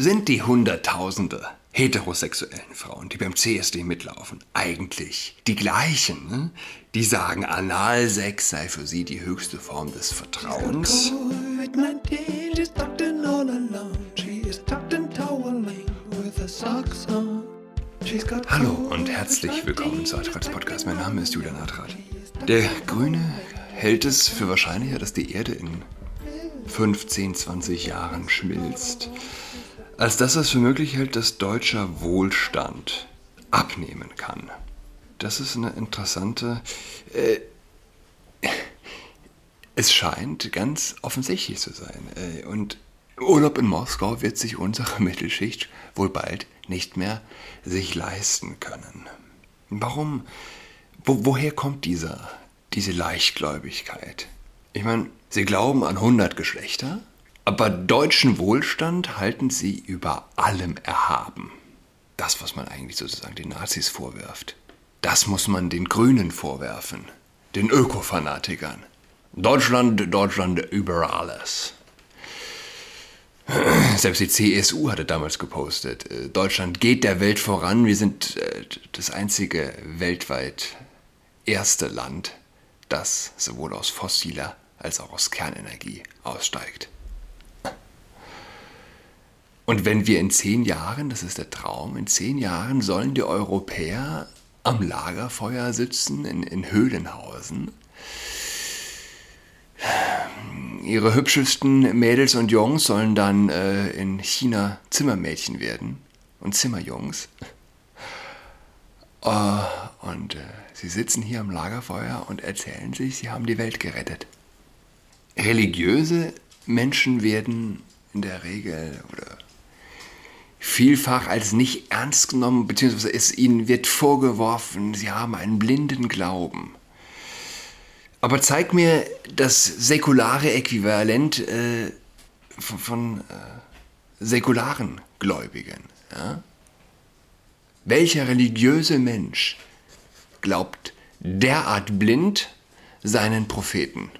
Sind die Hunderttausende heterosexuellen Frauen, die beim CSD mitlaufen, eigentlich die gleichen, ne? die sagen, Analsex sei für sie die höchste Form des Vertrauens? Hallo und herzlich willkommen zu Adrats Podcast. Mein Name ist Julian Adrat. Der Grüne hält es für wahrscheinlicher, dass die Erde in 15, 20 Jahren schmilzt, als dass es für möglich hält, dass deutscher Wohlstand abnehmen kann. Das ist eine interessante... Äh, es scheint ganz offensichtlich zu sein. Äh, und Urlaub in Moskau wird sich unsere Mittelschicht wohl bald nicht mehr sich leisten können. Warum? Wo, woher kommt dieser, diese Leichtgläubigkeit? Ich meine, sie glauben an 100 Geschlechter, aber deutschen Wohlstand halten sie über allem erhaben. Das, was man eigentlich sozusagen den Nazis vorwirft, das muss man den Grünen vorwerfen, den Ökofanatikern. Deutschland, Deutschland über alles. Selbst die CSU hatte damals gepostet, äh, Deutschland geht der Welt voran, wir sind äh, das einzige weltweit erste Land, das sowohl aus fossiler als auch aus Kernenergie aussteigt. Und wenn wir in zehn Jahren, das ist der Traum, in zehn Jahren sollen die Europäer am Lagerfeuer sitzen in, in Höhlenhausen ihre hübschesten Mädels und Jungs sollen dann äh, in China Zimmermädchen werden und Zimmerjungs. Uh, und äh, sie sitzen hier am Lagerfeuer und erzählen sich, sie haben die Welt gerettet. Religiöse Menschen werden in der Regel oder vielfach als nicht ernst genommen, beziehungsweise es ihnen wird vorgeworfen, sie haben einen blinden Glauben. Aber zeig mir das säkulare Äquivalent äh, von, von äh, säkularen Gläubigen. Ja? Welcher religiöse Mensch glaubt derart blind seinen Propheten?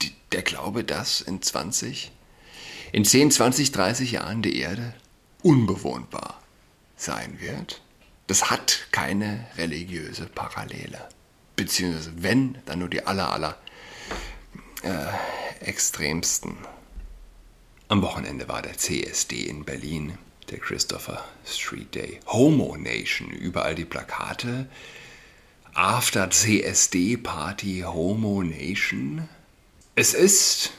Die, der Glaube, dass in 20, in 10, 20, 30 Jahren die Erde unbewohnbar sein wird? Das hat keine religiöse Parallele beziehungsweise wenn, dann nur die aller, aller äh, extremsten. Am Wochenende war der CSD in Berlin, der Christopher Street Day. Homo Nation, überall die Plakate. After CSD Party Homo Nation. Es ist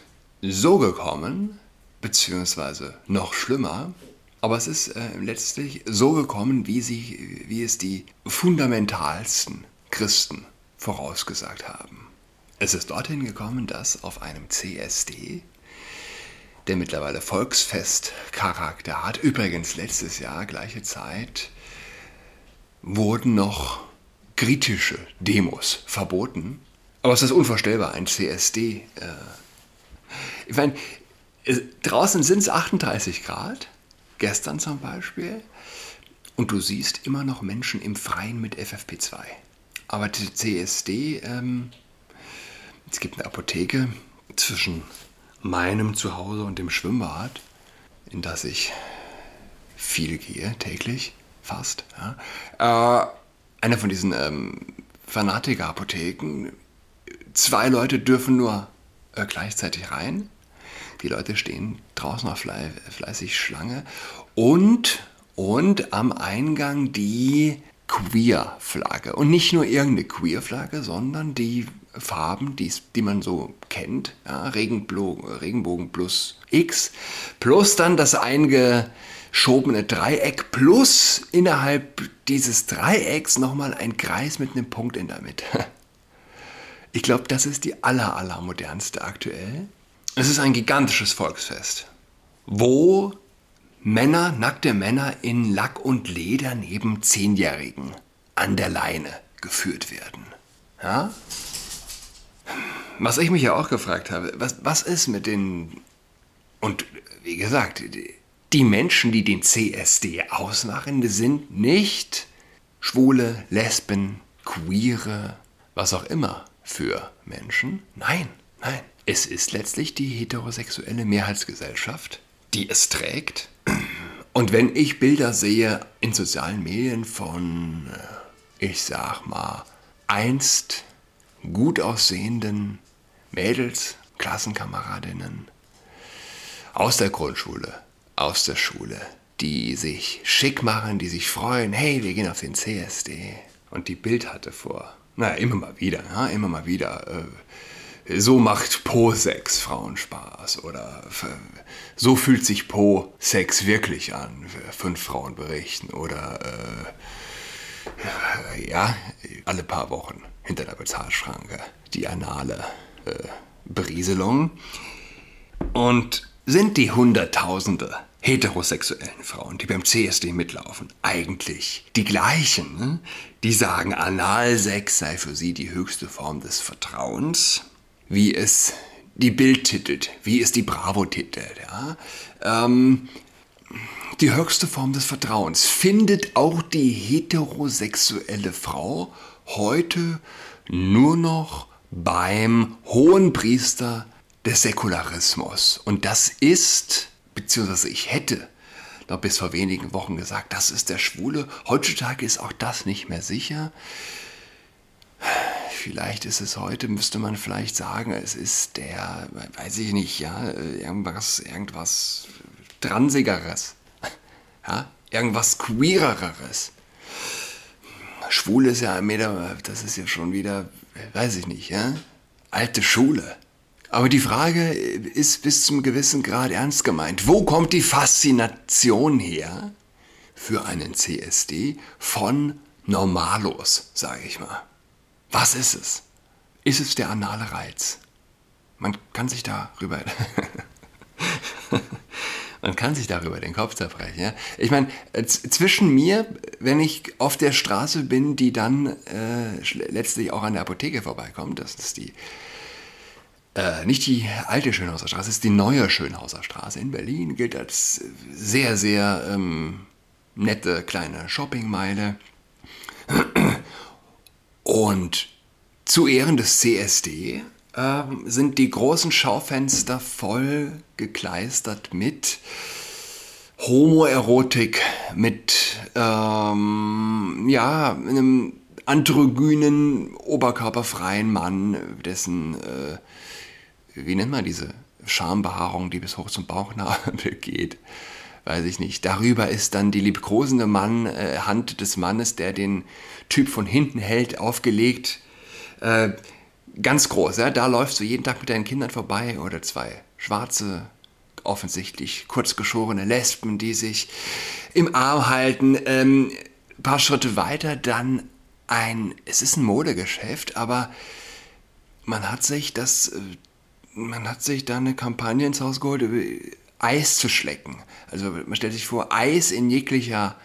so gekommen, beziehungsweise noch schlimmer, aber es ist äh, letztlich so gekommen, wie, sie, wie es die fundamentalsten Christen vorausgesagt haben. Es ist dorthin gekommen, dass auf einem CSD, der mittlerweile Volksfestcharakter hat, übrigens letztes Jahr, gleiche Zeit, wurden noch kritische Demos verboten. Aber es ist unvorstellbar, ein CSD. Äh, ich meine, draußen sind es 38 Grad, gestern zum Beispiel, und du siehst immer noch Menschen im Freien mit FFP2. Aber die CSD, ähm, es gibt eine Apotheke zwischen meinem Zuhause und dem Schwimmbad, in das ich viel gehe, täglich, fast. Ja. Äh, eine von diesen ähm, Fanatiker-Apotheken. Zwei Leute dürfen nur äh, gleichzeitig rein. Die Leute stehen draußen auf fle fleißig Schlange. Und, und am Eingang die Queer-Flagge. Und nicht nur irgendeine Queer-Flagge, sondern die Farben, die, die man so kennt. Ja, Regenbogen, plus X, plus dann das eingeschobene Dreieck, plus innerhalb dieses Dreiecks nochmal ein Kreis mit einem Punkt in der Mitte. Ich glaube, das ist die aller, aller modernste aktuell. Es ist ein gigantisches Volksfest, wo Männer, nackte Männer in Lack und Leder neben Zehnjährigen an der Leine geführt werden. Ja? Was ich mich ja auch gefragt habe, was, was ist mit den, und wie gesagt, die Menschen, die den CSD ausmachen, sind nicht schwule, Lesben, queere, was auch immer für Menschen. Nein, nein. Es ist letztlich die heterosexuelle Mehrheitsgesellschaft, die es trägt Und wenn ich Bilder sehe in sozialen Medien von, äh, ich sag mal, einst gut aussehenden Mädels, Klassenkameradinnen aus der Grundschule, aus der Schule, die sich schick machen, die sich freuen, hey, wir gehen auf den CSD. Und die Bild hatte vor, naja, immer mal wieder, ja, immer mal wieder, äh, so macht Po-Sex Frauen Spaß oder so fühlt sich Po-Sex wirklich an, fünf Frauen berichten oder äh, ja, alle paar Wochen hinter der Bezahlschranke die anale äh, Berieselung. Und sind die Hunderttausende heterosexuellen Frauen, die beim CSD mitlaufen, eigentlich die gleichen, ne? die sagen, Analsex sei für sie die höchste Form des Vertrauens, wie es die Bild titelt, wie es die Bravo titelt. Ja? Ähm, die höchste Form des Vertrauens findet auch die heterosexuelle Frau heute nur noch beim Hohenpriester des Säkularismus. Und das ist, beziehungsweise ich hätte noch bis vor wenigen Wochen gesagt, das ist der Schwule. Heutzutage ist auch das nicht mehr sicher. Vielleicht ist es heute, müsste man vielleicht sagen, es ist der, weiß ich nicht, ja, irgendwas, irgendwas Transigeres. Ja, irgendwas Queereres. Schwul ist ja Meter, das ist ja schon wieder, weiß ich nicht, ja, alte Schule. Aber die Frage ist bis zum gewissen Grad ernst gemeint. Wo kommt die Faszination her für einen CSD von Normalos, sage ich mal? Was ist es? Ist es der anale Reiz? Man kann sich darüber man kann sich darüber den Kopf zerbrechen. Ja? Ich meine, zwischen mir, wenn ich auf der Straße bin, die dann äh, letztlich auch an der Apotheke vorbeikommt, das ist die äh, nicht die alte Schönhauser Straße, es ist die neue Schönhauser Straße in Berlin, gilt als sehr, sehr ähm, nette kleine Shoppingmeile. Und zu Ehren des CSD äh, sind die großen Schaufenster voll gekleistert mit Homoerotik, mit ähm, ja, einem androgynen, oberkörperfreien Mann, dessen äh, wie nennt man diese Schambehaarung, die bis hoch zum Bauchnabel geht? Weiß ich nicht. Darüber ist dann die liebkosende Mann, äh, Hand des Mannes, der den Typ von hinten hält, aufgelegt. Äh, ganz groß, ja? da läufst du jeden Tag mit deinen Kindern vorbei oder zwei schwarze, offensichtlich kurzgeschorene Lesben, die sich im Arm halten. Ähm, paar Schritte weiter dann ein, es ist ein Modegeschäft, aber man hat sich das äh, man hat sich da eine Kampagne ins Haus geholt, Eis zu schlecken. Also man stellt sich vor, Eis in jeglicher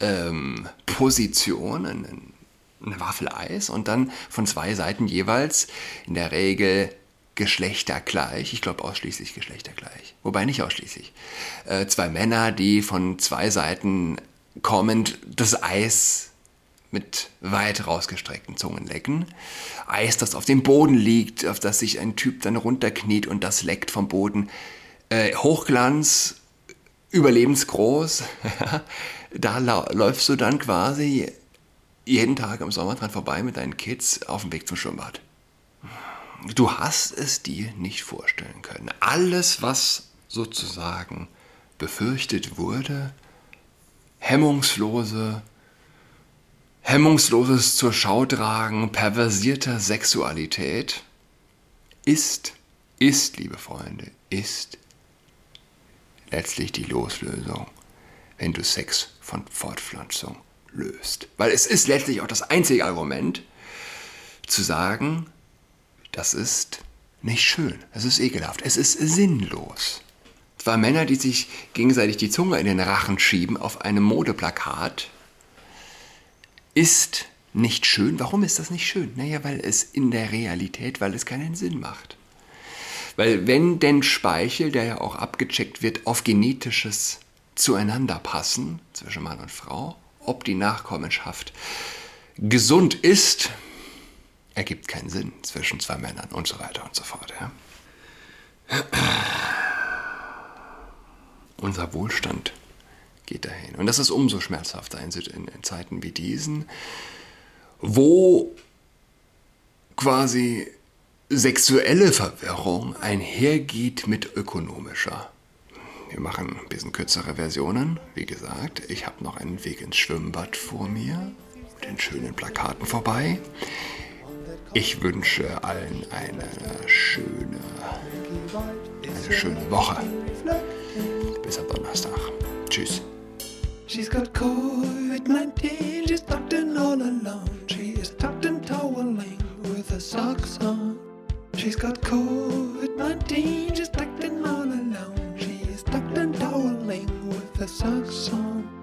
ähm, Position, eine Waffel Eis und dann von zwei Seiten jeweils in der Regel geschlechtergleich, ich glaube ausschließlich geschlechtergleich, wobei nicht ausschließlich, äh, zwei Männer, die von zwei Seiten kommend das Eis mit weit rausgestreckten Zungen lecken. Eis, das auf dem Boden liegt, auf das sich ein Typ dann runterkniet und das leckt vom Boden. Äh, Hochglanz, überlebensgroß. da läufst du dann quasi jeden Tag im Sommer dran vorbei mit deinen Kids auf dem Weg zum Schwimmbad. Du hast es dir nicht vorstellen können. Alles, was sozusagen befürchtet wurde, hemmungslose hemmungsloses zur Schau tragen perversierter Sexualität ist, ist, liebe Freunde, ist letztlich die Loslösung, wenn du Sex von Fortpflanzung löst. Weil es ist letztlich auch das einzige Argument, zu sagen, das ist nicht schön, es ist ekelhaft, es ist sinnlos. Zwei Männer, die sich gegenseitig die Zunge in den Rachen schieben auf einem Modeplakat, ist nicht schön. Warum ist das nicht schön? Naja, weil es in der Realität, weil es keinen Sinn macht. Weil wenn denn Speichel, der ja auch abgecheckt wird, auf genetisches zueinander passen, zwischen Mann und Frau, ob die Nachkommenschaft gesund ist, ergibt keinen Sinn zwischen zwei Männern und so weiter und so fort. Ja? Unser Wohlstand geht dahin. Und das ist umso schmerzhafter in, in, in Zeiten wie diesen, wo quasi sexuelle Verwirrung einhergeht mit ökonomischer. Wir machen ein bisschen kürzere Versionen. Wie gesagt, ich habe noch einen Weg ins Schwimmbad vor mir, mit den schönen Plakaten vorbei. Ich wünsche allen eine schöne, eine schöne Woche. Bis am Donnerstag. Tschüss. She's got COVID-19, she's tucked in all alone. She is tucked in toweling with her socks on. She's got COVID-19, she's tucked all alone. She's tucked in toweling with her socks on.